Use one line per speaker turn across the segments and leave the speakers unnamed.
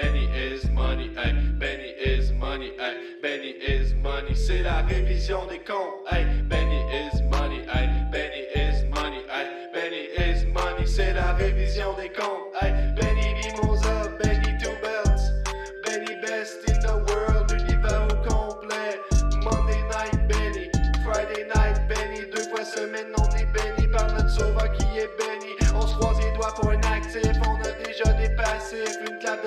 Benny is money, hey, Benny is money, hey, Benny is money, c'est la révision des comptes, hey, Benny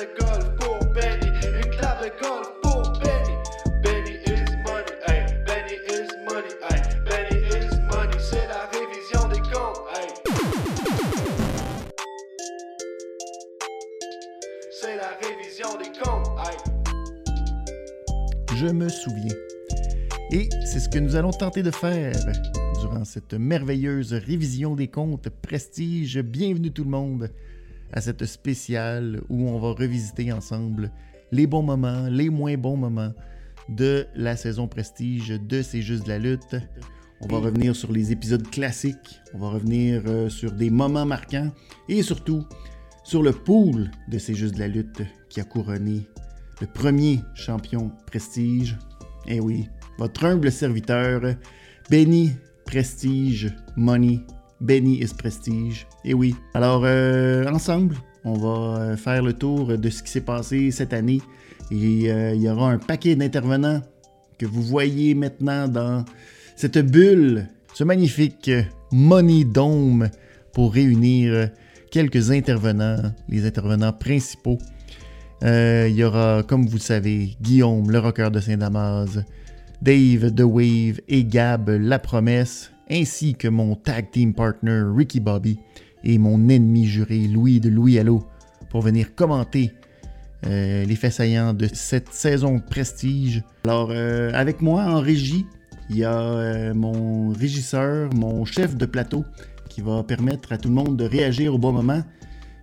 de golf pour Benny, une clave golf pour Benny, Benny is money, hey, Benny is money, hey, Benny is money, c'est la révision des comptes, hey. C'est la révision des comptes, hey.
Je me souviens. Et c'est ce que nous allons tenter de faire durant cette merveilleuse révision des comptes Prestige. Bienvenue tout le monde à cette spéciale où on va revisiter ensemble les bons moments, les moins bons moments de la saison Prestige de C'est juste de la lutte. On va revenir sur les épisodes classiques, on va revenir euh, sur des moments marquants et surtout sur le pool de C'est juste de la lutte qui a couronné le premier champion Prestige. Eh oui, votre humble serviteur, Benny Prestige Money. Benny is Prestige. Eh oui. Alors, euh, ensemble, on va euh, faire le tour de ce qui s'est passé cette année. Et euh, il y aura un paquet d'intervenants que vous voyez maintenant dans cette bulle, ce magnifique Money Dome pour réunir quelques intervenants, les intervenants principaux. Il y aura, comme vous le savez, Guillaume, le rocker de Saint-Damas, Dave The Wave et Gab La Promesse, ainsi que mon tag team partner Ricky Bobby et mon ennemi juré Louis de Louis Allo pour venir commenter euh, les faits saillants de cette saison Prestige. Alors, euh, avec moi en régie, il y a euh, mon régisseur, mon chef de plateau, qui va permettre à tout le monde de réagir au bon moment.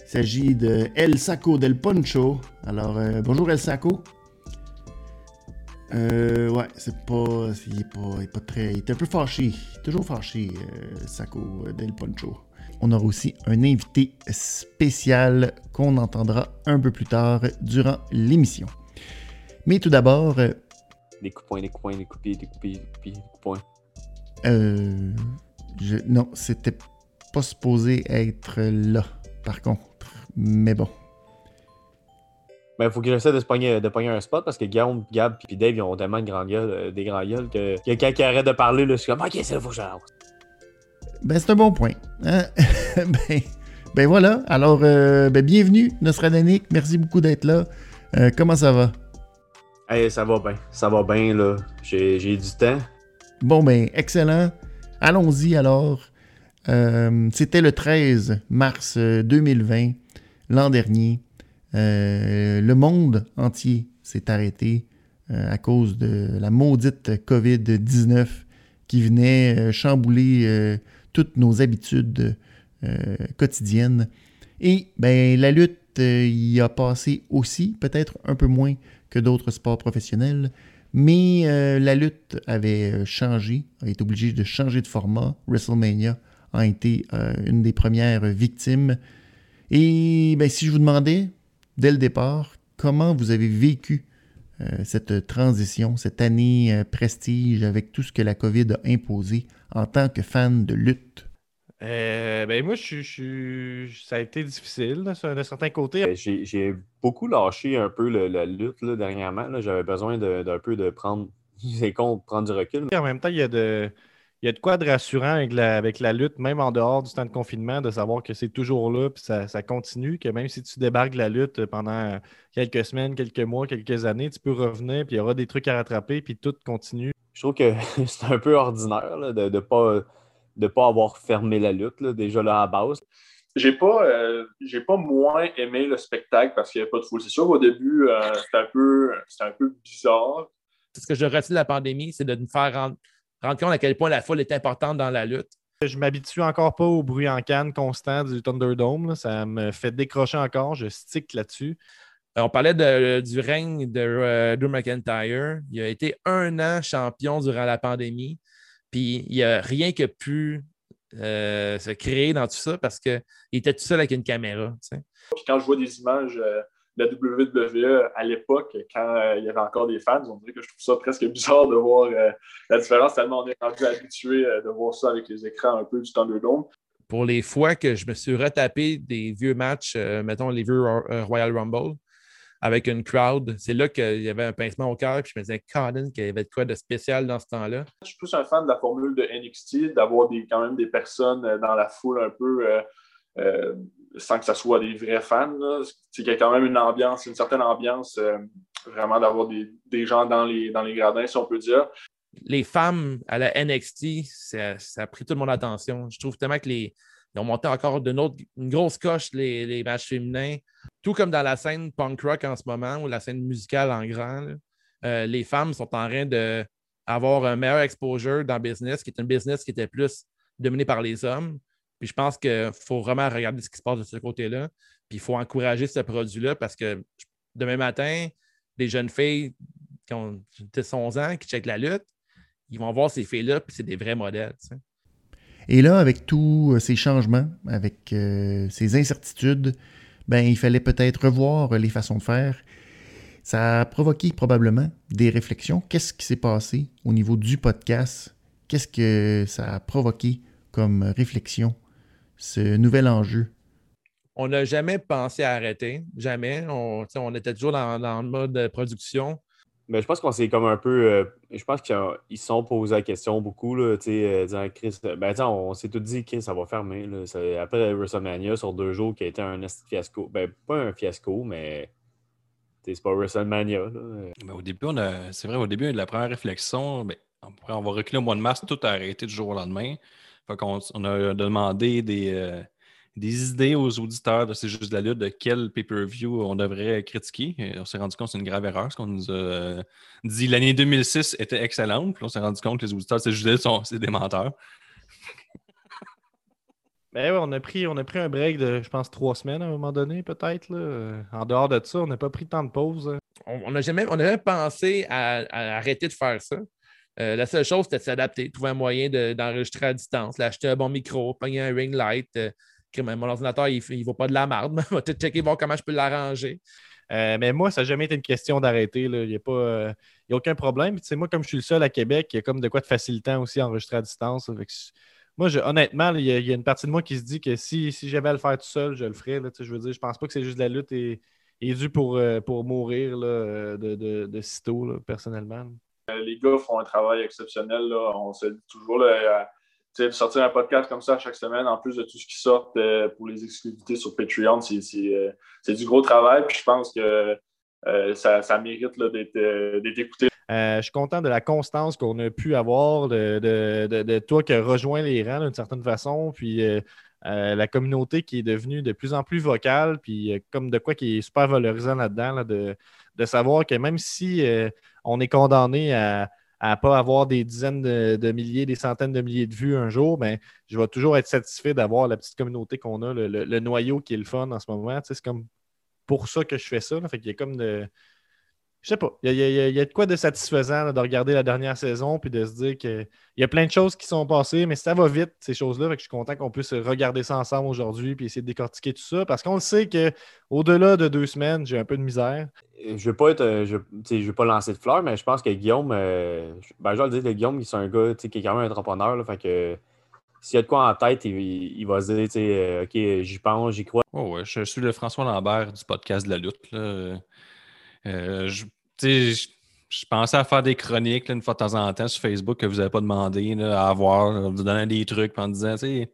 Il s'agit de El Saco del Poncho. Alors, bonjour El Saco. Euh, ouais, c'est pas. Il est pas, il est pas très. Il est un peu fâché. Toujours fâché, euh, Saco del Poncho. On aura aussi un invité spécial qu'on entendra un peu plus tard durant l'émission. Mais tout d'abord, euh,
Des coups poing, des coups des coups des coups des coups des coups
euh, je- non, c'était pas supposé être là, par contre. Mais bon.
Ben, il faut que j'essaie de se pogner, de pogner un spot parce que Guillaume, Gab puis Dave, ils ont tellement de grand gueule, euh, des grands gueules que quelqu'un qui arrête de parler, là, je suis comme, ok, c'est faut que j'arrête.
Ben, c'est un bon point. hein? ben, ben voilà. Alors, euh, ben, bienvenue, Nostradanic. Merci beaucoup d'être là. Euh, comment ça va?
Hey, ça va bien, ça va bien, là. J'ai du temps.
Bon, ben, excellent. Allons-y alors. Euh, C'était le 13 mars euh, 2020, l'an dernier. Euh, le monde entier s'est arrêté euh, à cause de la maudite COVID-19 qui venait euh, chambouler toutes nos habitudes quotidiennes. Et ben, la lutte y a passé aussi, peut-être un peu moins que d'autres sports professionnels, mais la lutte avait changé, a été obligée de changer de format. WrestleMania a été une des premières victimes. Et ben, si je vous demandais, dès le départ, comment vous avez vécu euh, cette transition, cette année euh, prestige avec tout ce que la COVID a imposé en tant que fan de lutte?
Euh, ben moi, je, je ça a été difficile d'un certain côté.
Euh, J'ai beaucoup lâché un peu le- la lutte, là, dernièrement. J'avais besoin d'un peu de prendre, de prendre du recul.
En même temps, il y a de, il y a de quoi de rassurant avec la, avec la lutte, même en dehors du temps de confinement, de savoir que c'est toujours là, puis ça, ça continue, que même si tu débarques de la lutte pendant quelques semaines, quelques mois, quelques années, tu peux revenir, puis il y aura des trucs à rattraper, puis tout continue.
Je trouve que c'est un peu ordinaire là, de ne pas, de pas avoir fermé la lutte, là, déjà là à la base.
J'ai pas, euh, j'ai pas moins aimé le spectacle parce qu'il n'y avait pas de foule. C'est sûr qu'au début, euh, c'était un, peu- c'était un peu bizarre.
ce que je retiens de la pandémie, c'est de nous faire rendre, rendre compte à quel point la foule est importante dans la lutte.
Je m'habitue encore pas au bruit en canne constant du Thunderdome. là. Ça me fait décrocher encore. Je stick là-dessus.
Euh, On parlait de- du règne de euh, Drew McIntyre. Il a été un an champion durant la pandémie. Puis il n'y a rien qui a pu euh, se créer dans tout ça parce qu'il était tout seul avec une caméra. tu sais.
Puis quand je vois des images euh, la WWE à l'époque, quand euh, il y avait encore des fans. On dirait que je trouve ça presque bizarre de voir euh, la différence, tellement on est rendu habitué euh, de voir ça avec les écrans un peu du Thunderdome.
Pour les fois que je me suis retapé des vieux matchs, mettons les vieux Royal Rumble, avec une crowd, c'est là qu'il y avait un pincement au cœur, puis je me disais, Colin, qu'il y avait de quoi de spécial dans ce temps-là.
Je suis plus un fan de la formule de NXT, d'avoir quand même des personnes dans la foule un peu euh, sans que ce soit des vrais fans. Il y a quand même une ambiance, une certaine ambiance, euh, vraiment d'avoir des, gens dans les, dans les gradins, si on peut dire.
Les femmes à la NXT, ça, a pris toute mon attention. Je trouve tellement que les, ont monté encore d'une autre, une grosse coche les, les, matchs féminins. Tout comme dans la scène punk rock en ce moment, ou la scène musicale en grand, euh, les femmes sont en train d'avoir un meilleur exposure dans le business, qui est un business qui était plus dominé par les hommes. Puis je pense qu'il faut vraiment regarder ce qui se passe de ce côté-là. Puis il faut encourager ce produit-là parce que demain matin, les jeunes filles qui ont 11 ans, qui checkent la lutte, ils vont voir ces filles-là, puis c'est des vrais modèles.
Et là, avec tous euh, ces changements, avec euh, ces incertitudes, ben, il fallait peut-être revoir les façons de faire. Ça a provoqué probablement des réflexions. Qu'est-ce qui s'est passé au niveau du podcast? Qu'est-ce que ça a provoqué comme réflexion ce nouvel enjeu?
On n'a jamais pensé à arrêter, jamais. On, était toujours dans, le mode de production.
Mais je pense qu'on s'est comme un peu. Euh, je pense qu'ils se sont posé la question beaucoup, là, euh, disant Chris. Ben, on s'est tout dit, Chris, ça va fermer. Là, après WrestleMania, sur deux jours, qui a été un fiasco. Ben, pas un fiasco, mais c'est pas WrestleMania.
Ben, au début, on a, c'est vrai, au début, la première réflexion, ben, on, va reculer au mois de mars, tout a arrêté du jour au lendemain on a demandé euh, des, idées aux auditeurs de C'est juste la lutte de quel pay-per-view on devrait critiquer. on s'est rendu compte que c'est une grave erreur, parce qu'on nous a euh, dit l'année 2006 était excellente. Puis on s'est rendu compte que les auditeurs de C'est juste la lutte sont des menteurs.
Ben on a, pris, on a pris un break de, je pense, trois semaines à un moment donné, peut-être. En dehors de ça, on n'a pas pris tant de pause. On n'a jamais, jamais pensé à, arrêter de faire ça. Euh, la seule chose, c'était de s'adapter, trouver un moyen d'enregistrer à distance, l'acheter un bon micro, pogner un ring light. Euh, mon ordinateur, il ne vaut pas de la marde, mais vais peut-être checker voir comment je peux l'arranger. Euh, mais moi, ça n'a jamais été une question d'arrêter. Il n'y a, pas, aucun problème. moi, comme je suis le seul à Québec, il y a comme de quoi de facilitant aussi enregistrer à distance. moi, honnêtement, il y, a, une partie de moi qui se dit que si, j'avais à le faire tout seul, je le ferais. je veux dire, je pense pas que c'est juste la lutte et, et dû pour, pour mourir de, de, de, sitôt, personnellement.
Euh, les gars font un travail exceptionnel. On se dit toujours là, euh, de sortir un podcast comme ça chaque semaine, en plus de tout ce qui sort euh, pour les exclusivités sur Patreon, c'est du gros travail. Puis je pense que ça, mérite d'être écouté.
je suis content de la constance qu'on a pu avoir de, toi qui as rejoint les rangs d'une certaine façon. Puis la communauté qui est devenue de plus en plus vocale, puis comme de quoi qui est super valorisant là-dedans, de, de, savoir que même si on est condamné à ne pas avoir des dizaines de, milliers, des centaines de milliers de vues un jour, mais je vais toujours être satisfait d'avoir la petite communauté qu'on a, le, noyau qui est le fun en ce moment. c'est comme pour ça que je fais ça. Fait qu'il y a comme de je sais pas. Il y, a, de quoi de satisfaisant de regarder la dernière saison puis de se dire qu'il y a plein de choses qui sont passées, mais ça va vite, ces choses-là. Je suis content qu'on puisse regarder ça ensemble aujourd'hui puis essayer de décortiquer tout ça. Parce qu'on le sait qu'au-delà de deux semaines, j'ai un peu de misère.
Je ne vais pas être. Euh, je, je vais pas lancer de fleurs, mais je pense que Guillaume. Euh, ben, je vais le dire, Guillaume, c'est un gars qui est quand même un entrepreneur. Là, fait que s'il y a de quoi en tête, il, va se dire, euh, OK, j'y pense, j'y crois.
Oh ouais, je suis le François Lambert du podcast de la lutte. Là. Euh, je, pensais à faire des chroniques une fois de temps en temps sur Facebook que vous n'avez pas demandé à avoir, vous donnant des trucs en disant, tu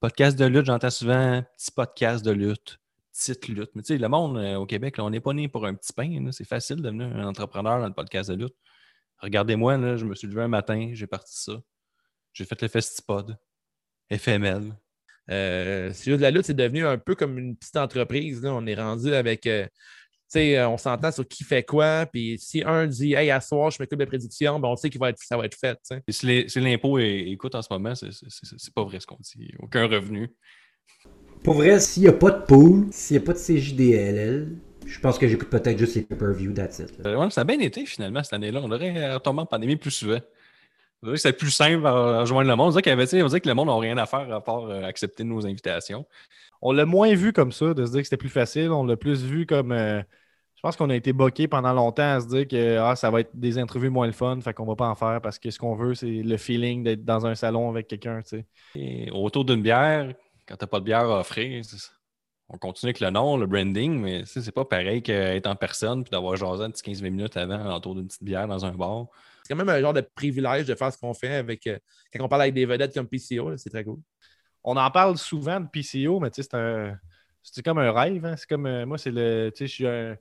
podcast de lutte, j'entends souvent petit podcast de lutte, petite lutte. Mais tu sais, le monde euh, au Québec, on n'est pas né pour un petit pain. C'est facile de devenir un entrepreneur dans le podcast de lutte. Regardez-moi, je me suis levé un matin, j'ai parti ça. J'ai fait le Festipod, FML.
Euh, de la lutte, c'est devenu un peu comme une petite entreprise. On est rendu avec euh, euh, on s'entend sur qui fait quoi. Puis si un dit Hey, à soir, je m'occupe de prédiction, ben on sait que ça va être fait.
Si l'impôt écoute en ce moment, c'est pas vrai ce qu'on dit. Aucun revenu.
Pour vrai, s'il n'y a pas de pool, s'il n'y a pas de CJDLL, je pense que j'écoute peut-être juste les pay-per-view, that's it.
Euh, ça a bien été finalement cette année-là. On aurait retombé en pandémie plus souvent. C'est plus simple à rejoindre le monde. On dirait, avait, on dirait que le monde n'a rien à faire à part euh, accepter nos invitations.
On l'a moins vu comme ça, de se dire que c'était plus facile. On l'a plus vu comme. Euh, je pense qu'on a été boqué pendant longtemps à se dire que ah, ça va être des entrevues moins le fun, fait qu'on va pas en faire parce que ce qu'on veut, c'est le feeling d'être dans un salon avec quelqu'un.
autour d'une bière, quand tu n'as pas de bière à offrir, on continue avec le nom, le branding, mais c'est pas pareil qu'être en personne puis d'avoir jasé un petit 15 minutes avant autour d'une petite bière dans un bar.
C'est quand même un genre de privilège de faire ce qu'on fait avec euh, quand on parle avec des vedettes comme PCO, c'est très cool.
On en parle souvent de PCO, mais c'est un. C'est comme un rêve. Hein. C'est comme euh, moi, c'est le. Je suis un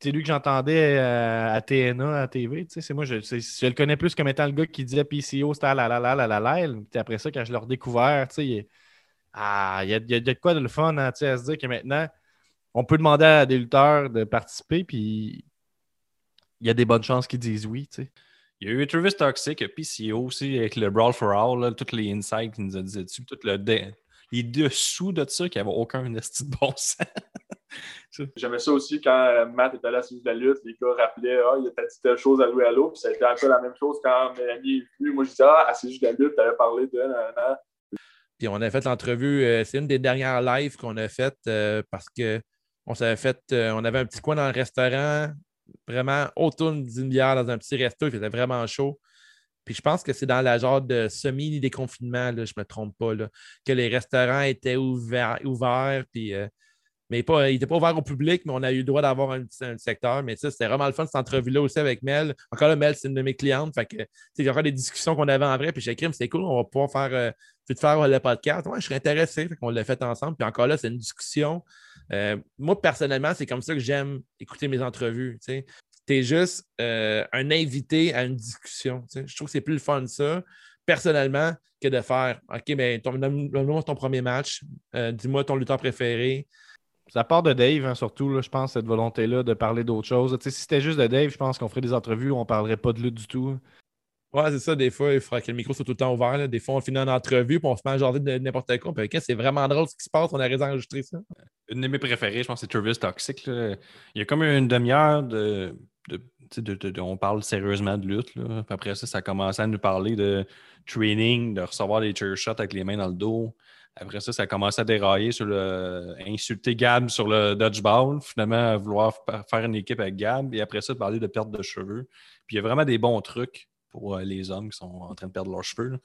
c'est lui que j'entendais euh, à, TNA, à TV. C'est moi, je, le connais plus comme étant le gars qui disait PCO, c'était la la la la la la. Après ça, quand je l'ai redécouvert, sais, ah, il y, a, y, a, quoi de le fun hein, à se dire que maintenant, on peut demander à des lutteurs de participer, puis il y a des bonnes chances qu'ils disent oui.
Il y a eu Travis Toxic, PCO aussi, avec le Brawl for All, tous les insights qu'il nous a dit dessus, tout le les dessous de ça qui n'avaient aucun esti de bon sens.
J'aimais ça aussi quand Matt était allé à de la lutte, les gars rappelaient Ah, il a dit telle chose à à l'eau, puis ça a été un peu la même chose quand Mélanie est venue. Moi, je disais Ah, à de la lutte, tu avais parlé de.
Puis on a fait l'entrevue, euh, c'est une des dernières lives qu'on a faites euh, parce qu'on s'avait fait, euh, on avait un petit coin dans le restaurant, vraiment autour d'une bière dans un petit resto, il faisait vraiment chaud. Puis je pense que c'est dans la genre de semi-déconfinement, je ne me trompe pas, que les restaurants étaient ouverts, ouverts puis mais pas, il n'était pas ouvert au public, mais on a eu le droit d'avoir un, secteur. Mais ça, c'était vraiment le fun, cette entrevue-là aussi avec Mel. Encore là, Mel, c'est une de mes clientes. Fait que, il y aura des discussions qu'on avait en vrai. Puis j'ai écrit, c'est cool, on va pouvoir faire, euh, faire le podcast. Moi, je serais intéressé. On l'a fait ensemble. Puis encore là, c'est une discussion. Euh, moi, personnellement, c'est comme ça que j'aime écouter mes entrevues. Tu es juste euh, un invité à une discussion. Je trouve que c'est plus le fun ça personnellement que de faire OK, mais ton, donne-moi ton premier match, dis-moi ton lutteur préféré,
ça part de Dave, hein, surtout, je pense, cette volonté-là de parler d'autre chose. si c'était juste de Dave, je pense qu'on ferait des entrevues où on ne parlerait pas de lutte du tout.
Ouais, c'est ça. Des fois, il faudrait que le micro soit tout le temps ouvert. Des fois, on finit une entrevue puis on se met à jaser de n'importe quoi. Puis, c'est vraiment drôle ce qui se passe. On a raison d'enregistrer ça.
Une de mes préférées, je pense, c'est Travis Toxic. Il y a comme une demi-heure de, On parle sérieusement de lutte. après ça, ça a commencé à nous parler de training, de recevoir des chair shots avec les mains dans le dos. Après ça, ça a commencé à dérailler sur le. insulter Gab sur le dodgeball, finalement, vouloir faire une équipe avec Gab, et après ça, parler de perte de cheveux. Puis il y a vraiment des bons trucs pour euh, les hommes qui sont en train de perdre leurs cheveux.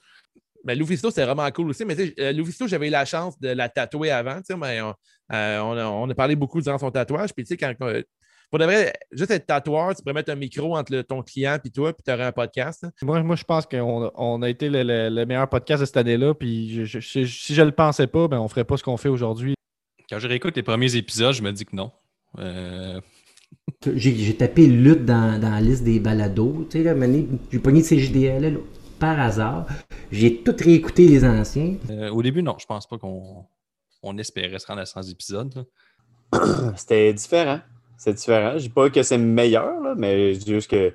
Mais Lufisto, c'est vraiment cool aussi. Mais tu sais, j'avais eu la chance de la tatouer avant. Mais on, euh, on, a, on, a, parlé beaucoup durant son tatouage. Puis tu sais, quand, pour de vrai, juste être tatoueur, tu pourrais mettre un micro entre ton client et toi, puis tu aurais un podcast.
Moi, moi, je pense qu'on a été le, meilleur podcast de cette année-là. Puis si je ne le pensais pas, ben, on ne ferait pas ce qu'on fait aujourd'hui.
Quand je réécoute les premiers épisodes, je me dis que non. Euh,
j'ai tapé lutte dans, la liste des balados. Tu sais, j'ai pogné de ces JDL par hasard. J'ai tout réécouté les anciens.
Euh, au début, non, je pense pas qu'on on espérait se rendre à 100 épisodes.
C'était différent c'est différent. Je dis pas que c'est meilleur, là, mais je dis juste que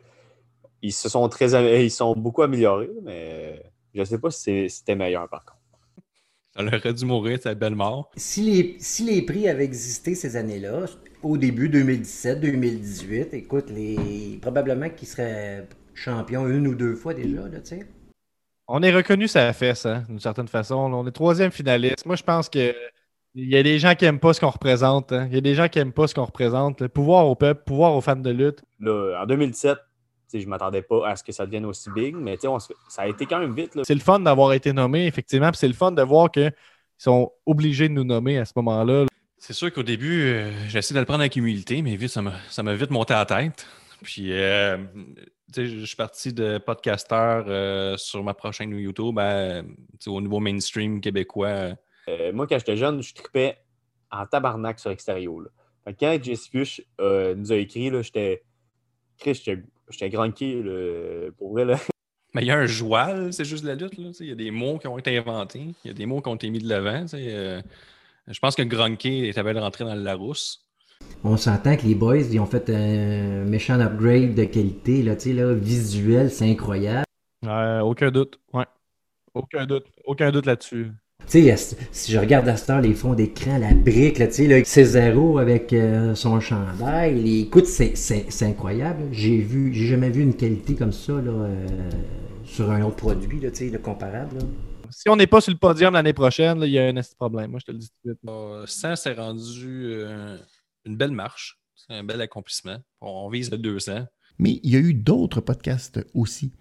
ils se sont très ils sont beaucoup améliorés, mais je sais pas si c'était meilleur par contre.
Ça leur aurait dû mourir, cette belle mort.
Si les, si les prix avaient existé ces années-là, au début 2017, 2018, écoute, les probablement qu'ils seraient champions une ou deux fois déjà, là, tu sais.
On est reconnu ça fait ça, d'une certaine façon. On est troisième finaliste. Moi, je pense que il y a des gens qui n'aiment pas ce qu'on représente. Hein. Il y a des gens qui n'aiment pas ce qu'on représente. Le pouvoir au peuple, pouvoir aux fans de lutte.
en 2017, je ne m'attendais pas à ce que ça devienne aussi big, mais ça a été quand même vite.
C'est le fun d'avoir été nommé, effectivement. C'est le fun de voir qu'ils sont obligés de nous nommer à ce moment-là.
C'est sûr qu'au début, euh, j'ai essayé de le prendre avec humilité, mais vite, ça m'a vite monté à la tête. Puis, euh, je suis parti de podcasteur euh, sur ma prochaine YouTube au niveau mainstream québécois
euh, moi, quand j'étais jeune, je tripais en tabarnak sur Extérieur. quand Jesse Fuchs euh, nous a écrit, j'étais. J'étais granqué pour vrai. Là.
Mais il y a un joual, c'est juste la lutte. Il y a des mots qui ont été inventés. Il y a des mots qui ont été mis de l'avant. Euh, je pense que Gronky est de rentrer dans le Larousse.
On s'entend que les boys, ils ont fait un méchant upgrade de qualité. Là, là, visuel, c'est incroyable.
aucun doute. Ouais. Aucun doute. Aucun doute là-dessus.
Tu sais, si je regarde à cette les fonds d'écran, la brique, tu sais, Césaro avec euh, son chandail, écoute, c'est incroyable. J'ai vu, j'ai jamais vu une qualité comme ça, là. Euh, sur un autre produit, là, tu sais, le comparable. là.
Si on n'est pas sur le podium l'année prochaine, là, il y a un petit problème. Moi, je te le dis tout de suite.
Euh, 100, c'est rendu euh, une belle marche. C'est un bel accomplissement. On vise le 200.
Mais il y a eu d'autres podcasts aussi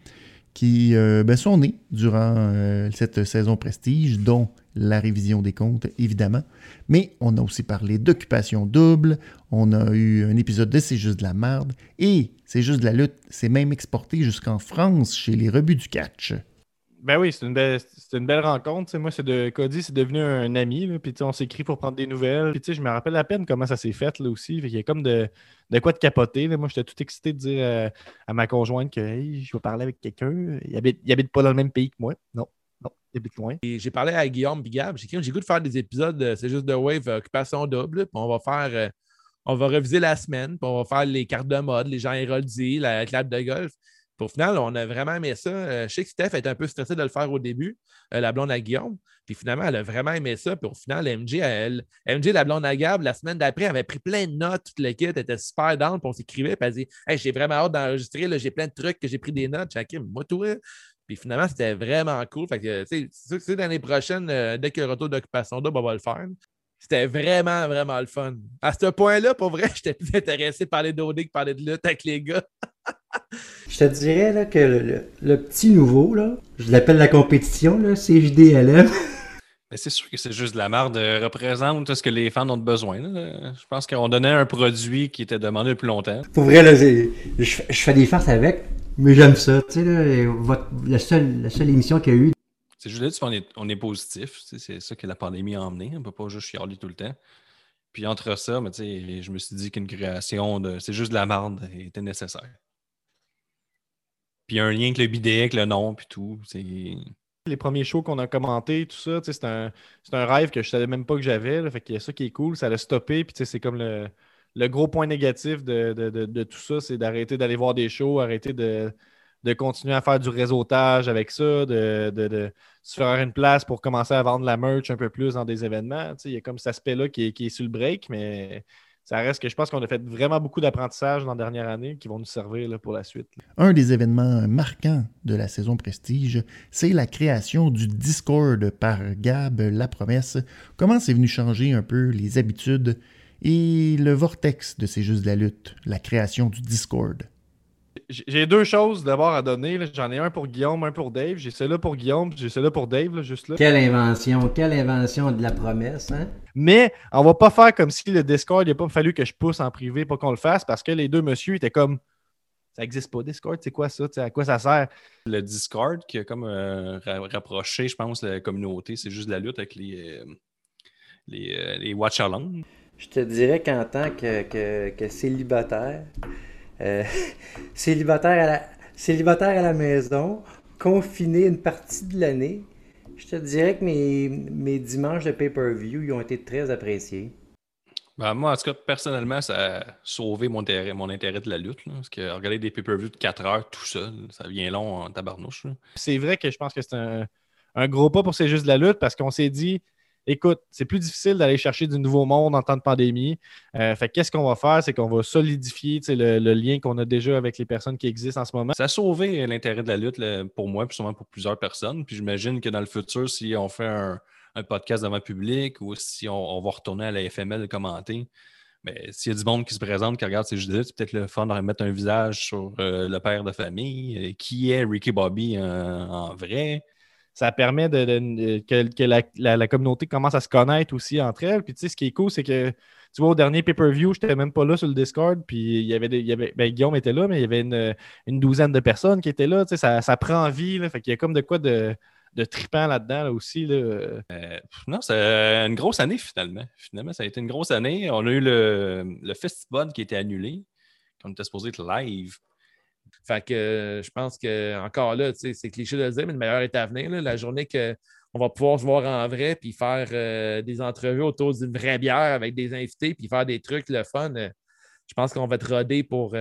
qui euh, ben, sont nés durant euh, cette saison prestige, dont la révision des comptes, évidemment. Mais on a aussi parlé d'occupation double, on a eu un épisode de C'est juste de la merde, et C'est juste de la lutte, c'est même exporté jusqu'en France chez les rebuts du catch.
Ben oui, c'est une belle, c'est une belle rencontre. Moi, c'est de Cody, c'est devenu un ami. Puis on s'écrit pour prendre des nouvelles. Puis je me rappelle à peine comment ça s'est fait là aussi. Fait qu'il y a comme de, de quoi de capoter. Moi, j'étais tout excité de dire euh, à ma conjointe que hey, je vais parler avec quelqu'un. Il habite, il habite pas dans le même pays que moi. Non, non, il habite loin.
J'ai parlé à Guillaume et Gab. J'ai dit, j'ai goût de faire des épisodes, de- c'est juste de Wave euh, Occupation Double. Puis on va faire, euh, on va reviser la semaine, puis on va faire les cartes de mode, les gens héroldis, la clap de golf. Au final, on a vraiment aimé ça. Euh, je sais que Steph était un peu stressée de le faire au début, euh, la blonde à Guillaume. Puis finalement, elle a vraiment aimé ça. Puis au final, MJ, elle, MJ, la blonde à Gab, la semaine d'après, avait pris plein de notes, toute l'équipe était super down, puis on s'écrivait, puis elle dit Hey, j'ai vraiment hâte d'enregistrer, j'ai plein de trucs que j'ai pris des notes. Chacun, moi, hein. Puis finalement, c'était vraiment cool. Fait que, tu sais, l'année prochaine, euh, dès que le retour d'occupation double, on va le faire. C'était vraiment, vraiment le fun. À ce point-là, pour vrai, j'étais plus intéressé par parler d'OD que parler de lutte avec les gars.
Je te dirais là, que le, le- le petit nouveau, là, je l'appelle la compétition, là, CJDLM.
Mais c'est sûr que c'est juste de la merde. euh, représente ce que les fans ont besoin. là. Je pense qu'on donnait un produit qui était demandé depuis longtemps.
Pour vrai, là, je, fais- je fais des farces avec, mais j'aime ça. Tu sais, là, votre- la, seule, la seule émission qu'il y a eu,
C'est juste là, on est, on est positif. tu sais, C'est ça que la pandémie a emmené. On ne peut pas juste chialer tout le temps. Puis entre ça, mais tu sais, je me suis dit qu'une création de. C'est juste de la merde était nécessaire. Puis un lien avec le bidet, avec le nom, puis tout.
Les premiers shows qu'on a commentés, tout ça, c'est un, un rêve que je savais même pas que j'avais. Fait qu'il y a ça qui est cool. Ça l'a stoppé. Puis c'est comme le, le gros point négatif de, de- de- tout ça, c'est d'arrêter d'aller voir des shows, arrêter de, de continuer à faire du réseautage avec ça, de, de- de se faire une place pour commencer à vendre la merch un peu plus dans des événements. Il y a comme cet aspect-là qui qui est sur le break, mais ça reste que je pense qu'on a fait vraiment beaucoup d'apprentissage dans la dernière année qui vont nous servir pour la suite.
Un des événements marquants de la saison Prestige, c'est la création du Discord par Gab La Promesse. Comment c'est venu changer un peu les habitudes et le vortex de ces Juste de la lutte, la création du Discord?
J'ai deux choses d'abord à donner. J'en ai un pour Guillaume, un pour Dave. J'ai celui-là pour Guillaume, puis j'ai celui-là pour Dave, là, juste là.
quelle invention, quelle invention de la promesse, hein?
Mais on va pas faire comme si le Discord, il n'a pas fallu que je pousse en privé pour qu'on le fasse parce que les deux messieurs étaient comme ça n'existe pas, Discord, c'est quoi ça? À quoi ça sert?
Le Discord qui a comme euh, ra- rapproché, je pense, la communauté. C'est juste de la lutte avec les, euh, les, euh, les watch along.
Je te dirais qu'en tant que, que- que célibataire, euh, célibataire, à la, célibataire à la maison, confiné une partie de l'année, je te dirais que mes, mes dimanches de pay-per-view ils ont été très appréciés.
Ben, moi, en tout cas, personnellement, ça a sauvé mon intérêt, mon intérêt de la lutte. là, parce que regarder des pay-per-view de 4 heures tout seul, ça devient long en tabarnouche.
C'est vrai que je pense que c'est un, un gros pas pour ces juste de la lutte parce qu'on s'est dit écoute, c'est plus difficile d'aller chercher du nouveau monde en temps de pandémie. Euh, fait que qu'est-ce qu'on va faire? C'est qu'on va solidifier le, lien qu'on a déjà avec les personnes qui existent en ce moment.
Ça a sauvé l'intérêt de la lutte pour moi, puis sûrement pour plusieurs personnes. Puis j'imagine que dans le futur, si on fait un, podcast devant le public ou si on, va retourner à la FML commenter, mais s'il y a du monde qui se présente, qui regarde ces jeux c'est peut-être le fun de remettre un visage sur euh, le père de famille. Euh, qui est Ricky Bobby en vrai?
Ça permet que, la, communauté commence à se connaître aussi entre elles. Puis tu sais, ce qui est cool, c'est que tu vois, au dernier pay-per-view, je n'étais même pas là sur le Discord. Puis il y avait, il y avait ben, Guillaume était là, mais il y avait une, douzaine de personnes qui étaient là. Tu sais, ça, prend vie. Là, fait qu'il y a comme de quoi de, trippant là-dedans là, aussi. Là.
Euh, non, c'est une grosse année finalement. Finalement, ça a été une grosse année. On a eu le, le festival qui été annulé, qu'on était supposé être live.
Fait que euh, je pense que encore là, c'est cliché de le dire, mais le meilleur est à venir. la journée qu'on va pouvoir se voir en vrai puis faire euh, des entrevues autour d'une vraie bière avec des invités puis faire des trucs le fun. euh, je pense qu'on va être rodé pour. on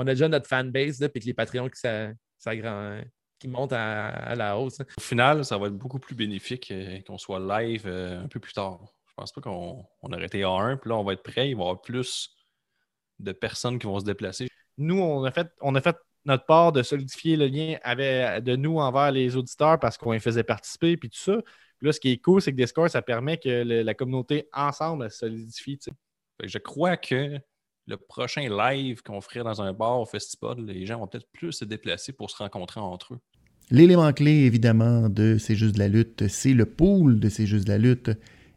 a déjà notre fanbase puis que les Patreons qui, s'agrand- qui montent à, la hausse. hein.
Au final, ça va être beaucoup plus bénéfique qu'on soit live un peu plus tard. Je pense pas qu'on on aurait été à 1, puis là, on va être prêt. Il va y avoir plus de personnes qui vont se déplacer.
Nous, on a fait, on a fait notre part de solidifier le lien avec, de nous envers les auditeurs parce qu'on les faisait participer puis tout ça. Puis là, ce qui est cool, c'est que Discord, ça permet que le- la communauté ensemble elle se solidifie.
Je crois que le prochain live qu'on ferait dans un bar au festival, les gens vont peut-être plus se déplacer pour se rencontrer entre eux.
L'élément clé, évidemment, de C'est juste de la lutte, c'est le pool de C'est juste de la lutte.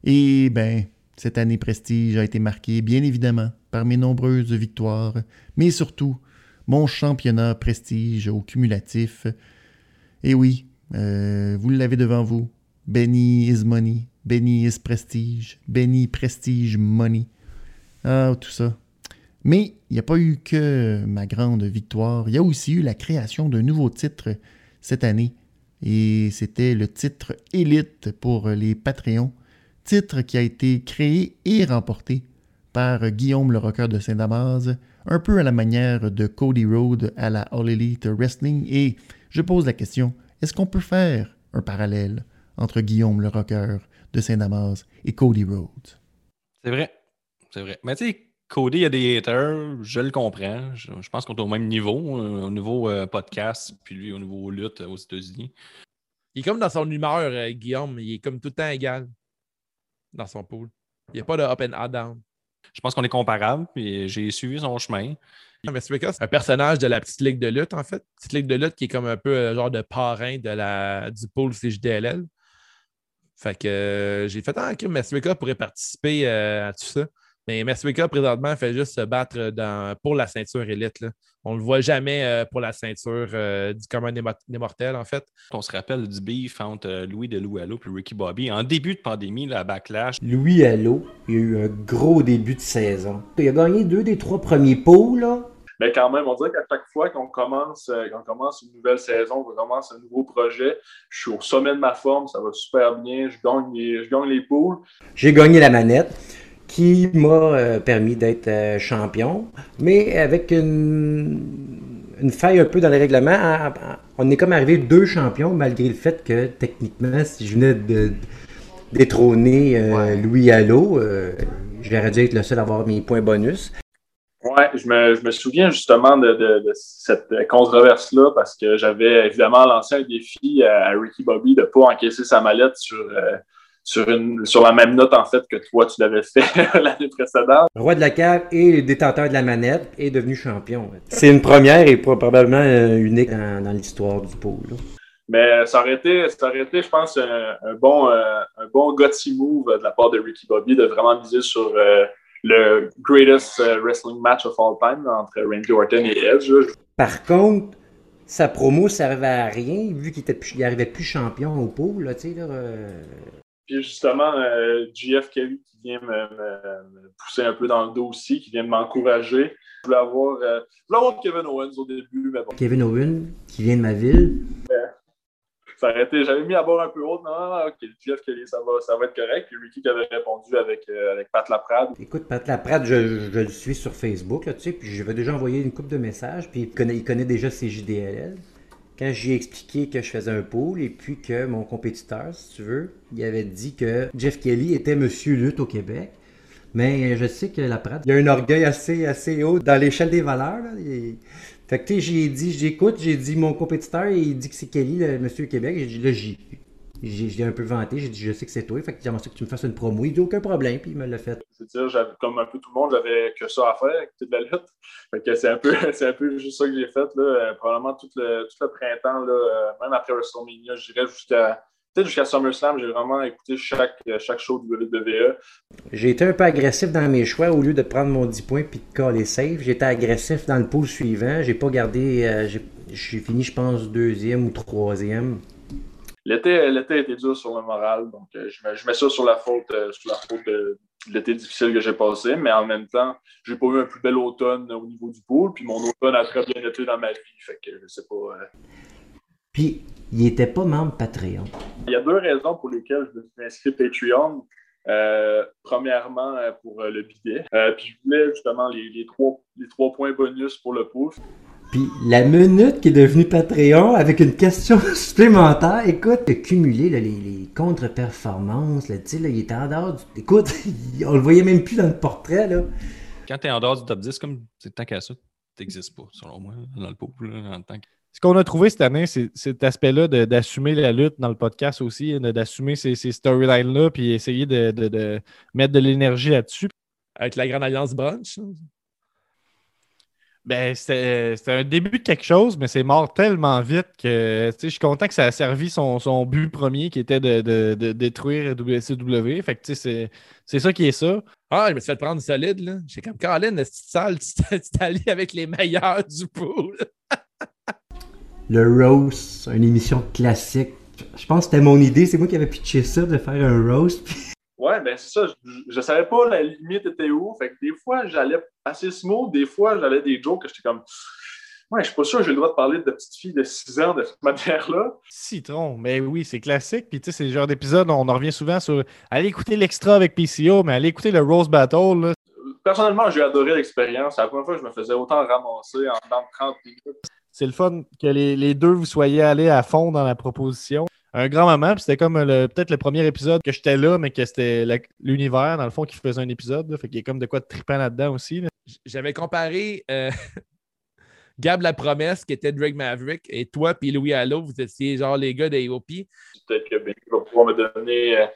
Et ben, cette année Prestige a été marquée, bien évidemment, par mes nombreuses victoires, mais surtout mon championnat Prestige au cumulatif. Et oui, euh, vous l'avez devant vous. Benny is money, Benny is prestige, Benny prestige money. Ah, tout ça. Mais il n'y a pas eu que ma grande victoire, il y a aussi eu la création d'un nouveau titre cette année. Et c'était le titre Élite pour les Patreons. Titre qui a été créé et remporté par Guillaume le Rocker de Saint-Damas, un peu à la manière de Cody Rhodes à la All Elite Wrestling. Et je pose la question, est-ce qu'on peut faire un parallèle entre Guillaume le Rocker de Saint-Damas et Cody Rhodes?
C'est vrai. C'est vrai. Mais tu sais, Cody a des haters, je le comprends. Je, pense qu'on est au même niveau, euh, au niveau euh, podcast, puis lui au niveau lutte euh, aux États-Unis.
Il est comme dans son humeur, Guillaume. Il est comme tout le temps égal dans son pool. Il n'y a pas de up and down.
Je pense qu'on est comparables, puis j'ai suivi son chemin.
Mais c'est un personnage de la petite ligue de lutte, en fait. Petite ligue de lutte qui est comme un peu euh, genre de parrain de la, du pôle CJDLL. Fait que euh, j'ai fait Ah, ok, Meswika pourrait participer euh, à tout ça. Mais Meswika, présentement, fait juste se battre dans, pour la ceinture élite. là. On ne le voit jamais euh, pour la ceinture euh, du commun des, mo- des mortels, en fait.
On se rappelle du beef entre euh, Louis de Louallo et Ricky Bobby. En début de pandémie, la backlash,
Louis Allo, il y a eu un gros début de saison. Il a gagné deux des trois premiers pots, là.
Mais quand même, on dirait qu'à chaque fois qu'on commence, qu'on commence une nouvelle saison, qu'on commence un nouveau projet, je suis au sommet de ma forme, ça va super bien, je gagne les, je gagne les poules.
J'ai gagné la manette qui m'a euh, permis d'être euh, champion, mais avec une, une faille un peu dans les règlements. En- en- On est comme arrivé deux champions, malgré le fait que techniquement, si je venais de détrôner euh, Louis Allo, euh, j'aurais dû être le seul à avoir mes points bonus.
Ouais, je me, je me souviens justement de, de- de cette controverse-là parce que j'avais évidemment lancé un défi à, à Ricky Bobby de ne pas encaisser sa mallette sur, euh, sur, une, sur la même note en fait que toi tu l'avais fait l'année précédente.
Roi de la cave et détenteur de la manette est devenu champion. C'est une première et probablement euh, unique dans, dans l'histoire du pôle. là.
Mais ça aurait été, ça aurait été je pense, un, un bon, euh, un bon gutsy move de la part de Ricky Bobby de vraiment miser sur euh, le greatest euh, wrestling match of all time entre Randy Orton et Edge.
Par contre, sa promo servait à rien vu qu'il n'arrivait plus champion au pôle. Là, là, euh,
Puis justement, euh, GF Kelly qui vient me, me- me pousser un peu dans le dos aussi, qui vient m'encourager. Je voulais avoir, euh, je voulais avoir Kevin Owens au début, mais bon,
Kevin Owen, qui vient de ma ville.
ça aurait été, j'avais mis à bord un peu haute. Non, ok, GF Kelly, ça va, ça va être correct. Puis Ricky qui avait répondu avec, euh, avec Pat Laprade.
Écoute, Pat Laprade, je, je le suis sur Facebook, là, tu sais, puis je vais déjà envoyer une coupe de messages, puis il connaît, il connaît déjà ses JDLL. Quand j'ai expliqué que je faisais un pool et puis que mon compétiteur, si tu veux, il avait dit que Jeff Kelly était Monsieur Lutte au Québec. Mais je sais que Laprade, il a un orgueil assez, haut dans l'échelle des valeurs. Fait que j'ai dit, j'écoute, j'ai dit mon compétiteur, il dit que c'est Kelly, le Monsieur Québec. J'ai dit, là, j'ai, j'ai, un peu vanté, j'ai dit, je sais que c'est toi. Fait que j'aimerais que tu me fasses une promo. Il dit, aucun problème, puis il me l'a fait.
C'est-à-dire, comme un peu tout le monde, j'avais que ça à faire avec toute la lutte. Fait que c'est un peu, un peu juste ça que j'ai fait, là. Euh, probablement tout le, tout le printemps, là, euh, même après WrestleMania, je dirais jusqu'à, peut-être jusqu'à SummerSlam, j'ai vraiment écouté chaque, chaque show de WWE.
J'ai été un peu agressif dans mes choix au lieu de prendre mon 10 points puis de caler safe. J'étais agressif dans le pool suivant. J'ai pas gardé. euh, j'ai fini, je pense, deuxième ou troisième.
L'été, l'été a été dur sur le moral, donc euh, je, mets, je mets ça sur la faute, euh, sur la faute de, l'été difficile que j'ai passé, mais en même temps, j'ai pas eu un plus bel automne au niveau du pool, puis mon automne a très bien été dans ma vie, fait que je sais pas. euh.
Puis, il était pas membre Patreon.
Il y a deux raisons pour lesquelles je me suis inscrit Patreon. Euh, premièrement, pour le bidet. Euh, puis je voulais justement les, les trois, les trois points bonus pour le pool.
Puis, la minute qui est devenue Patreon avec une question supplémentaire, écoute, de cumuler là, les, les contre-performances, là, tu sais, là, il était en dehors du... Écoute, on le voyait même plus dans le portrait, là.
Quand tu es en dehors du top 10, comme c'est tant qu'à ça, n'existe pas, selon moi, dans le pool, en tant que
ce qu'on a trouvé cette année, c'est cet aspect-là d'assumer la lutte dans le podcast aussi, hein, d'assumer ces, ces storylines-là, puis essayer de, de mettre de l'énergie là-dessus.
Avec la Grande Alliance Brunch.
Ben, c'était un début de quelque chose, mais c'est mort tellement vite que je suis content que ça a servi son, son but premier qui était de, de, de détruire WCW. Fait que c'est ça qui est ça.
Ah, je me suis fait prendre solide, là. J'ai comme Colin, cette salle, tu t'es allé avec les meilleurs du pool?
le roast, une émission classique. Je pense que c'était mon idée, c'est moi qui avais pitché ça de faire un roast.
Ouais, ben c'est ça. Je, ne savais pas la limite était où. Fait que des fois, j'allais assez smooth, des fois, j'allais des jokes que j'étais comme. Ouais, je suis pas sûr que j'ai le droit de parler de petites filles de 6 ans de cette manière-là.
Citron, mais oui, c'est classique. Puis tu sais, c'est le genre d'épisode, on en revient souvent sur. Allez écouter l'extra avec PCO, mais allez écouter le Rose Battle. Là.
Personnellement, j'ai adoré l'expérience. C'est la première fois que je me faisais autant ramasser en 30 minutes.
C'est le fun que les, deux vous soyez allés à fond dans la proposition. Un grand moment, puis c'était comme peut-être le premier épisode que j'étais là, mais que c'était l'univers, dans le fond, qui faisait un épisode. fait qu'il y a comme de quoi de trippant là-dedans aussi.
J'avais comparé euh, Gab la promesse, qui était Drake Maverick, et toi, puis Louis Allo, vous étiez genre les gars d'AOP.
Peut-être que Ben va pouvoir me donner. Euh,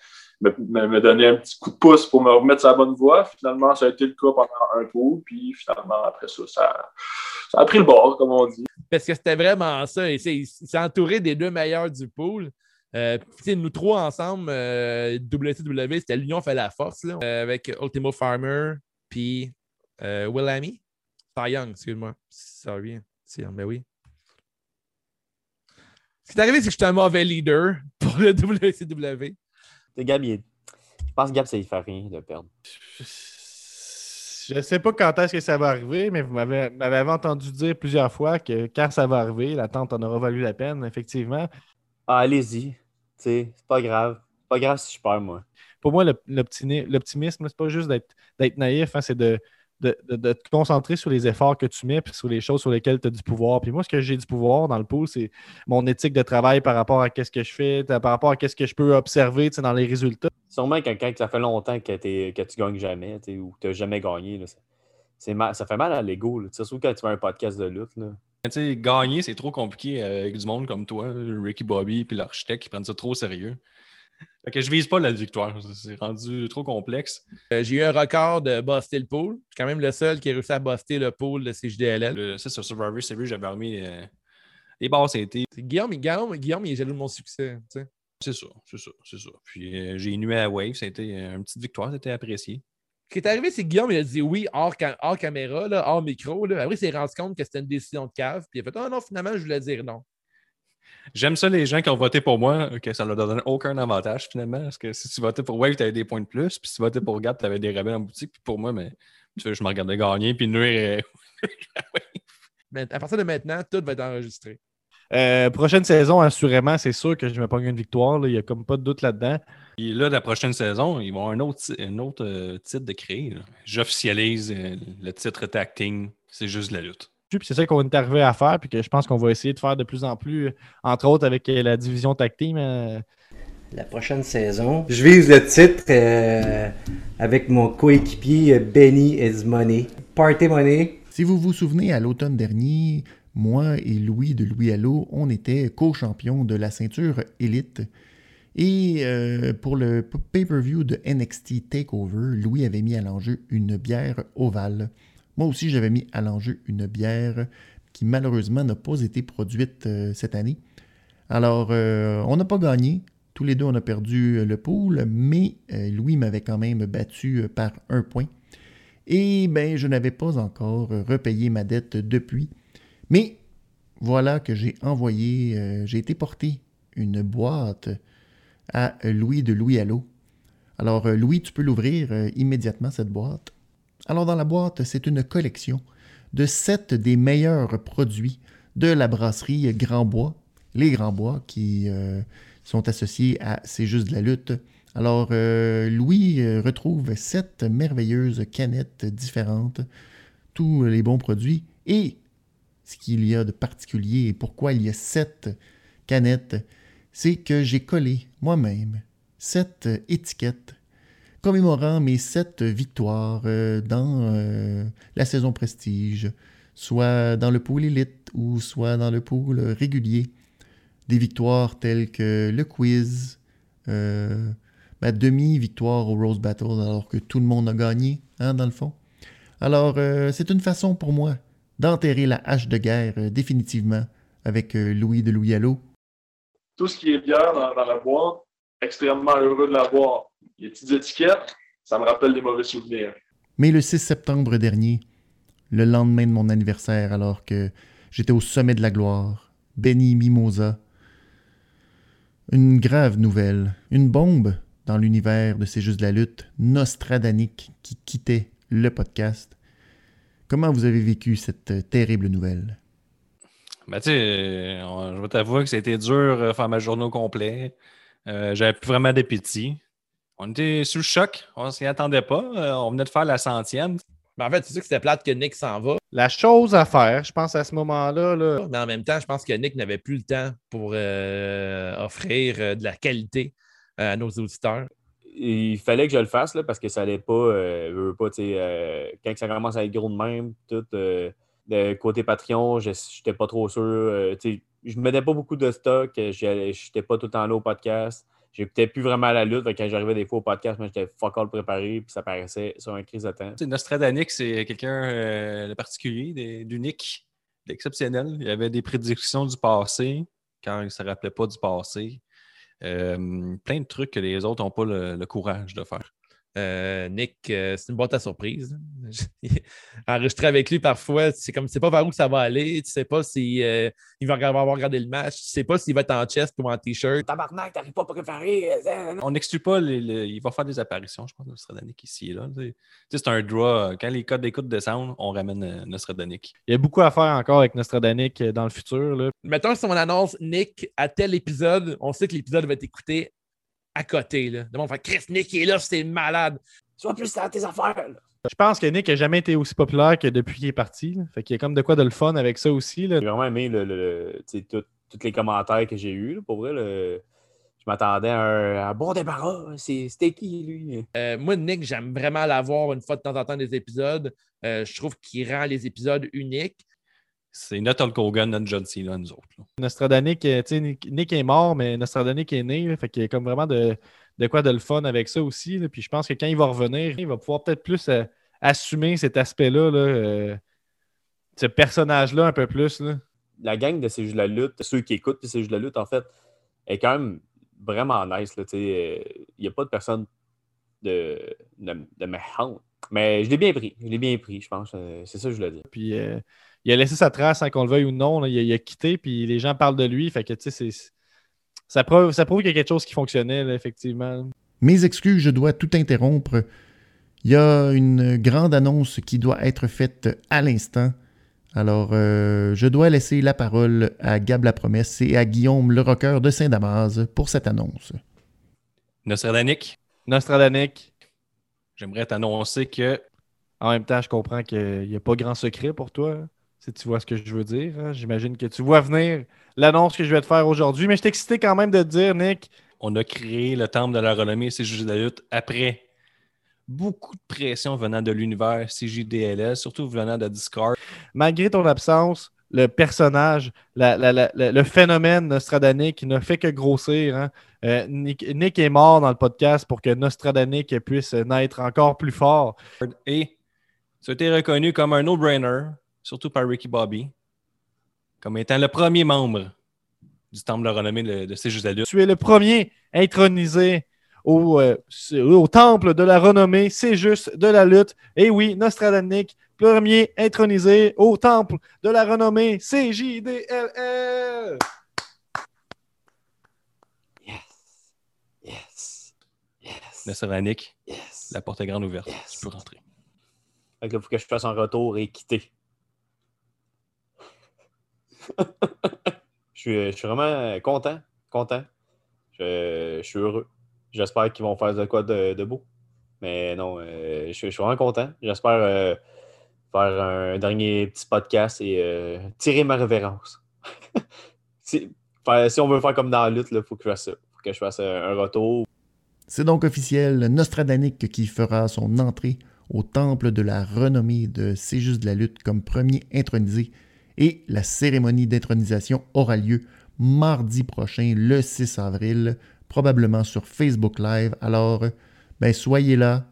me, donner un petit coup de pouce pour me remettre sur la bonne voie. Finalement, ça a été le cas pendant un tour, puis finalement, après ça, ça, a pris le bord, comme on dit.
Parce que c'était vraiment ça. Il s'est entouré des deux meilleurs du pool. Euh, nous trois ensemble, euh, WCW, c'était l'union fait la force, là, euh, avec Ultimo Farmer, puis euh, Will Amy. Young, excuse-moi. Ça revient. Mais ben oui. Ce qui est arrivé, c'est que j'étais un mauvais leader pour le WCW.
Gab, je pense que Gab, ça ne fait rien de perdre.
Je ne sais pas quand est-ce que ça va arriver, mais vous m'avez entendu dire plusieurs fois que quand ça va arriver, l'attente en aura valu la peine, effectivement.
Ah, allez-y. C'est pas grave. Pas grave si je perds, moi.
Pour moi, l'optimisme, c'est pas juste d'être naïf, hein, c'est de, de, te concentrer sur les efforts que tu mets puis sur les choses sur lesquelles tu as du pouvoir. Puis moi, ce que j'ai du pouvoir dans le pool, c'est mon éthique de travail par rapport à ce que je fais, par rapport à ce que je peux observer dans les résultats.
Sûrement quelqu'un que ça fait longtemps que, que tu gagnes jamais ou que tu n'as jamais gagné. Là, ça fait mal à l'ego. Surtout quand tu fais un podcast de lutte. Là.
Gagner, c'est trop compliqué avec du monde comme toi, Ricky Bobby, puis l'architecte qui prennent ça trop au sérieux. Fait que je vise pas la victoire. C'est rendu trop complexe.
Euh, j'ai eu un record de buster le pool. Je suis quand même le seul qui a réussi à buster le pool de CJDLL.
C'est sur Survivor Series, j'avais remis euh, les basses été.
Guillaume, Guillaume, Guillaume, il est jaloux de mon succès.
C'est ça, c'est ça, c'est ça. Puis euh, j'ai nué à Wave, ça été une petite victoire, c'était apprécié.
Ce qui est arrivé, c'est que Guillaume il a dit oui hors, caméra, là, hors micro. Là. Après, il s'est rendu compte que c'était une décision de cave. Puis il a fait Ah non, finalement, je voulais dire non.
J'aime ça les gens qui ont voté pour moi, que ça ne leur donne aucun avantage finalement. Parce que si tu votais pour Wave, tu avais des points de plus. Puis si tu votais pour Gap, tu avais des rabais en boutique. Puis pour moi, mais, tu veux, je me regardais gagner. Puis nuire.
mais à partir de maintenant, tout va être enregistré.
Euh, prochaine saison, assurément, c'est sûr que je me pogne une victoire. Il n'y a comme pas de doute là-dedans.
Et là, la prochaine saison, ils vont avoir un autre, un autre euh, titre de créer. J'officialise euh, le titre Tacting. C'est juste la lutte.
Puis c'est ça qu'on est arrivé à faire, puis que je pense qu'on va essayer de faire de plus en plus, entre autres avec euh, la division tag team. Euh.
La prochaine saison, je vise le titre euh, avec mon coéquipier Benny is Money. Party Money.
Si vous vous souvenez, à l'automne dernier, moi et Louis de Louis Allo, on était co-champions de la ceinture élite. Et pour le pay-per-view de NXT Takeover, Louis avait mis à l'enjeu une bière ovale. Moi aussi, j'avais mis à l'enjeu une bière qui malheureusement n'a pas été produite euh, cette année. Alors, euh, on n'a pas gagné. Tous les deux, on a perdu euh, le pool, mais Louis m'avait quand même battu par un point. Et ben, je n'avais pas encore repayé ma dette depuis. Mais voilà que j'ai envoyé, j'ai été porté une boîte à Louis de Louis Allo. Alors, Louis, tu peux l'ouvrir immédiatement, cette boîte. Alors dans la boîte, c'est une collection de sept des meilleurs produits de la brasserie Grand Bois, les Grands Bois qui euh, sont associés à C'est juste de la lutte. Alors euh, Louis euh, retrouve sept merveilleuses canettes différentes, tous les bons produits et ce qu'il y a de particulier et pourquoi il y a sept canettes, c'est que j'ai collé moi-même sept étiquettes commémorant mes sept victoires euh, dans euh, la saison Prestige soit dans le pool élite ou soit dans le pool régulier. Des victoires telles que le quiz, euh, ma demi-victoire au Rose Battle alors que tout le monde a gagné, hein, dans le fond. Alors, c'est une façon pour moi d'enterrer la hache de guerre euh, définitivement avec euh, Louis de Louis Allo.
Tout ce qui est bière dans, dans la boîte, extrêmement heureux de la boire. Les petites étiquettes, ça me rappelle des mauvais souvenirs.
Mais le 6 septembre dernier, le lendemain de mon anniversaire, alors que j'étais au sommet de la gloire, Benny Mimosa, une grave nouvelle, une bombe dans l'univers de C'est juste de la lutte, Nostradanique qui quittait le podcast. Comment vous avez vécu cette euh, terrible nouvelle?
Ben, tu sais, je vais t'avouer que c'était dur de faire ma journée au complet. Euh, J'avais plus vraiment d'appétit. On était sous le choc. On s'y attendait pas. Euh, on venait de faire la centième.
Mais en fait, c'est sûr que c'était plate que Nick s'en va.
La chose à faire, je pense, à ce moment-là, là,
Mais en même temps, je pense que Nick n'avait plus le temps pour euh, offrir euh, de la qualité euh, à nos auditeurs.
Il fallait que je le fasse là, parce que ça allait pas, euh, pas euh, quand ça commence à être gros de même, tout euh, côté Patreon, je n'étais pas trop sûr. je ne mettais pas beaucoup de stock, je n'étais pas tout le temps là au podcast. J'écoutais plus vraiment à la lutte. Quand j'arrivais des fois au podcast, moi j'étais fuck all préparé, puis ça paraissait sur un crise de temps.
Nostradanic, c'est quelqu'un de particulier, d'unique, d'exceptionnel. Il y avait des prédictions du passé, quand il ne se rappelait pas du passé. Euh, plein de trucs que les autres n'ont pas le, le courage de faire.
Euh, Nick, euh, c'est une boîte à surprise. Enregistrer avec lui parfois, c'est comme tu sais pas vers où ça va aller, tu sais pas si euh, il va regarder- avoir regardé le match, tu sais pas s'il va être en chest ou en t-shirt. Tabarnak, t'arrives pas à préparer.
On n'exclut pas, les- les- il va faire des apparitions, je pense, Nostradanic ici et là. C'est un draw. Quand les codes d'écoute descendent, on ramène Nostradanic.
il y a beaucoup à faire encore avec Nostradanic euh, dans le futur. Là.
Mettons si on annonce Nick à tel épisode, on sait que l'épisode va être écouté à côté. Là. Le monde faire Chris, Nick est là, c'est malade. Sois plus dans tes affaires. là.
Je pense que Nick n'a jamais été aussi populaire que depuis qu'il est parti. là. Fait qu'il y a comme de quoi de le fun avec ça aussi. Là.
J'ai vraiment aimé le, le- le- tu sais, tout- tous les commentaires que j'ai eus. là, Pour vrai, le- je m'attendais à un, à un bon débarras. C'est- C'était qui, lui?
Euh, moi, Nick, j'aime vraiment l'avoir une fois de temps en temps des épisodes. Euh, je trouve qu'il rend les épisodes uniques.
C'est notre Hulk Hogan, notre John Cena, nous autres. là.
Nostradanic, euh, tu sais, Nick, est mort, mais Nostradanic est né. là. fait qu'il y a comme vraiment de, de quoi de le fun avec ça aussi. là. Puis je pense que quand il va revenir, il va pouvoir peut-être plus euh, assumer cet aspect-là, là, euh, ce personnage-là un peu plus. là.
la gang de ces jeux de la lutte, ceux qui écoutent ces jeux de la lutte, en fait, est quand même vraiment nice. là, tu sais, euh, Il n'y a pas de personne de, de, de méchante. Mais je l'ai bien pris. Je l'ai bien pris, je pense. euh, C'est ça que je voulais dire.
Puis euh, il a laissé sa trace, sans qu'on le veuille ou non. là. Il, a, il a quitté, puis les gens parlent de lui. Fait que, tu sais, ça prouve, ça prouve qu'il y a quelque chose qui fonctionnait, là, effectivement.
Mes excuses, je dois tout interrompre. Il y a une grande annonce qui doit être faite à l'instant. Alors, euh, je dois laisser la parole à Gab la Promesse et à Guillaume le rocker de Saint-Damas pour cette annonce.
Nostradanic,
Nostradanic,
j'aimerais t'annoncer que
en même temps, je comprends qu'il n'y a pas grand secret pour toi, hein, si tu vois ce que je veux dire. hein. J'imagine que tu vois venir l'annonce que je vais te faire aujourd'hui, mais je suis excité quand même de te dire, Nick,
on a créé le temple de la renommée CJD de la lutte après beaucoup de pression venant de l'univers CJDLS, surtout venant de Discord.
malgré ton absence, le personnage, la- la- la- la- le phénomène Nostradanic ne fait que grossir. hein. Euh, Nick, Nick est mort dans le podcast pour que Nostradanic puisse naître encore plus fort.
Et ça a été reconnu comme un no-brainer, surtout par Ricky Bobby, comme étant le premier membre du temple de la renommée de, de lutte.
Tu es le premier intronisé au, euh, au temple de la renommée. C'est juste de la lutte. Et oui, Nostradanic, premier intronisé au temple de la renommée. CJDLL.
Yes. Yes. Yes.
Nostradanic,
Yes.
la porte est grande ouverte.
Yes.
Tu peux rentrer.
Fait que là, faut que je fasse un retour et quitter. je, suis, je suis vraiment content. Content. Je, je suis heureux. J'espère qu'ils vont faire de quoi de, de beau. Mais non, euh, je, je suis vraiment content. J'espère euh, faire un dernier petit podcast et euh, tirer ma révérence. si, on veut faire comme dans la lutte, il faut que je fasse ça. que je fasse un, un retour.
C'est donc officiel, Nostradanic qui fera son entrée au temple de la renommée de C'est juste de la lutte comme premier intronisé et la cérémonie d'intronisation aura lieu mardi prochain, le 6 avril, probablement sur Facebook Live. Alors, ben, soyez là,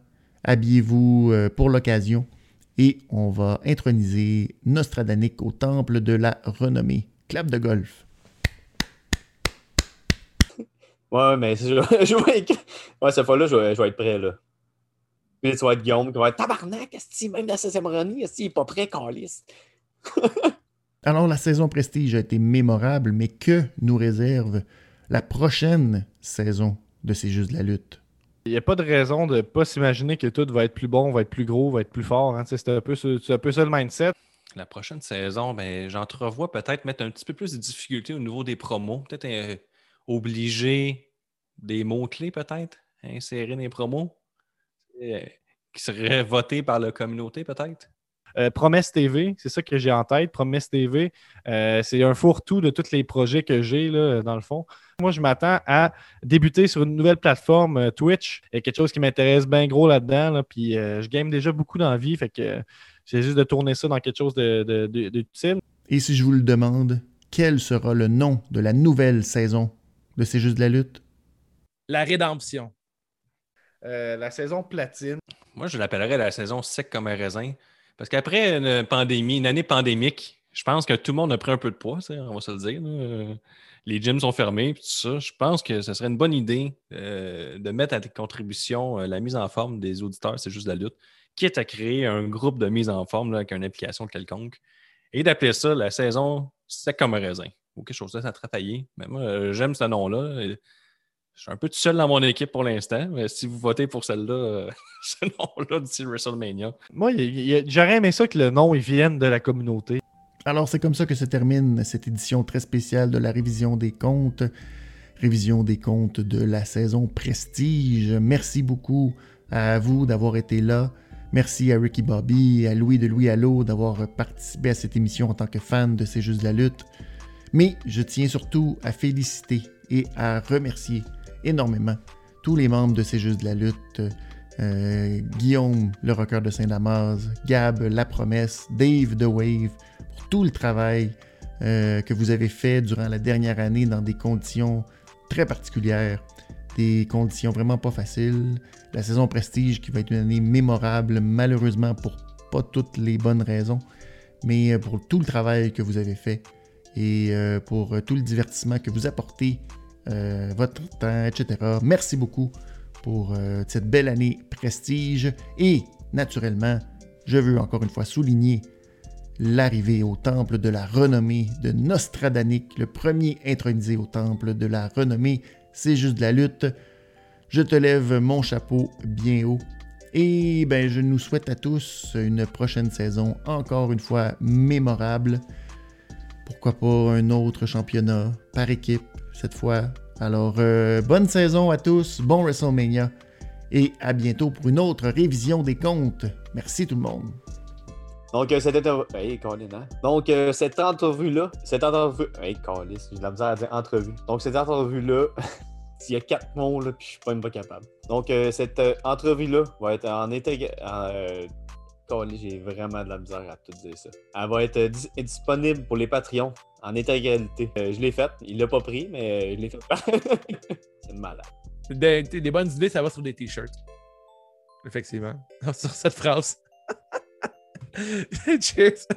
habillez-vous euh, pour l'occasion et on va introniser Nostradanic au temple de la renommée. Clap de golf.
Ouais, mais je, je vais. Ouais, cette fois-là, je vais, je vais être prêt, là. Puis tu vas être Guillaume qui va être Tabarnak, est même la cérémonie, est-ce qu'il n'est pas prêt, Carlis?
Alors, la saison Prestige a été mémorable, mais que nous réserve la prochaine saison de C'est juste de la lutte?
Il n'y a pas de raison de ne pas s'imaginer que tout va être plus bon, va être plus gros, va être plus fort. Hein. C'est un, peu, ça le mindset.
La prochaine saison, ben, j'entrevois peut-être mettre un petit peu plus de difficultés au niveau des promos. Peut-être euh, obliger des mots-clés, peut-être, insérer des promos. Euh, qui seraient votés par la communauté, peut-être?
Euh, Promesse TV, c'est ça que j'ai en tête. Promesse TV, euh, c'est un fourre-tout de tous les projets que j'ai, dans le fond. Moi, je m'attends à débuter sur une nouvelle plateforme euh, Twitch. Il y a quelque chose qui m'intéresse bien gros là-dedans. puis je game déjà beaucoup dans la vie. Fait que c'est juste de tourner ça dans quelque chose d'utile.
Et si je vous le demande, quel sera le nom de la nouvelle saison de C'est juste de la lutte?
La rédemption.
la saison platine.
Moi, je l'appellerais la saison sec comme un raisin. Parce qu'après une pandémie, une année pandémique, je pense que tout le monde a pris un peu de poids, on va se le dire. Les gyms sont fermés, tout ça. Je pense que ce serait une bonne idée euh, de mettre à tes contributions euh, la mise en forme des auditeurs, c'est juste la lutte, quitte à créer un groupe de mise en forme avec une application quelconque et d'appeler ça la saison sec comme un raisin ou quelque chose de ça travailler. Mais moi, j'aime ce nom-là. Je suis un peu tout seul dans mon équipe pour l'instant, mais si vous votez pour celle-là, euh, ce nom-là d'ici WrestleMania.
Moi, j'aurais aimé ça que le nom il vienne de la communauté.
Alors, c'est comme ça que se termine cette édition très spéciale de la révision des comptes. Révision des comptes de la saison Prestige. Merci beaucoup à vous d'avoir été là. Merci à Ricky Bobby, à Louis de Louis Allo d'avoir participé à cette émission en tant que fan de C'est juste la lutte. Mais je tiens surtout à féliciter et à remercier énormément tous les membres de C'est juste de la lutte. Euh, Guillaume, le rocker de Saint-Damas, Gab, La Promesse, Dave, The Wave, pour tout le travail euh, que vous avez fait durant la dernière année dans des conditions très particulières, des conditions vraiment pas faciles. La saison Prestige qui va être une année mémorable, malheureusement pour pas toutes les bonnes raisons, mais euh, pour tout le travail que vous avez fait et pour tout le divertissement que vous apportez euh, votre temps, etc. Merci beaucoup pour euh, cette belle année prestige. Et naturellement, je veux encore une fois souligner l'arrivée au temple de la renommée de Nostradanic, le premier intronisé au temple de la renommée. C'est juste de la lutte. Je te lève mon chapeau bien haut. Et ben, je nous souhaite à tous une prochaine saison encore une fois mémorable. Pourquoi pas un autre championnat par équipe? Cette fois. Alors, euh, bonne saison à tous, bon WrestleMania et à bientôt pour une autre révision des comptes. Merci tout le monde.
Donc, euh, cette Hey, hein? Donc, euh, cette entrevue-là, cette entrevue. Hey, Colin, j'ai de la misère à dire entrevue. Donc, cette entrevue-là, s'il y a quatre mots, là, puis je suis pas même pas capable. Donc, cette entrevue-là va être en été j'ai vraiment de la misère à tout dire ça. Elle va être disponible pour les Patreons en intégralité. Euh, je l'ai faite. Il l'a pas pris, mais je l'ai faite. C'est malade.
Des, des bonnes idées, ça va sur des t-shirts. Effectivement. sur cette phrase. Cheers.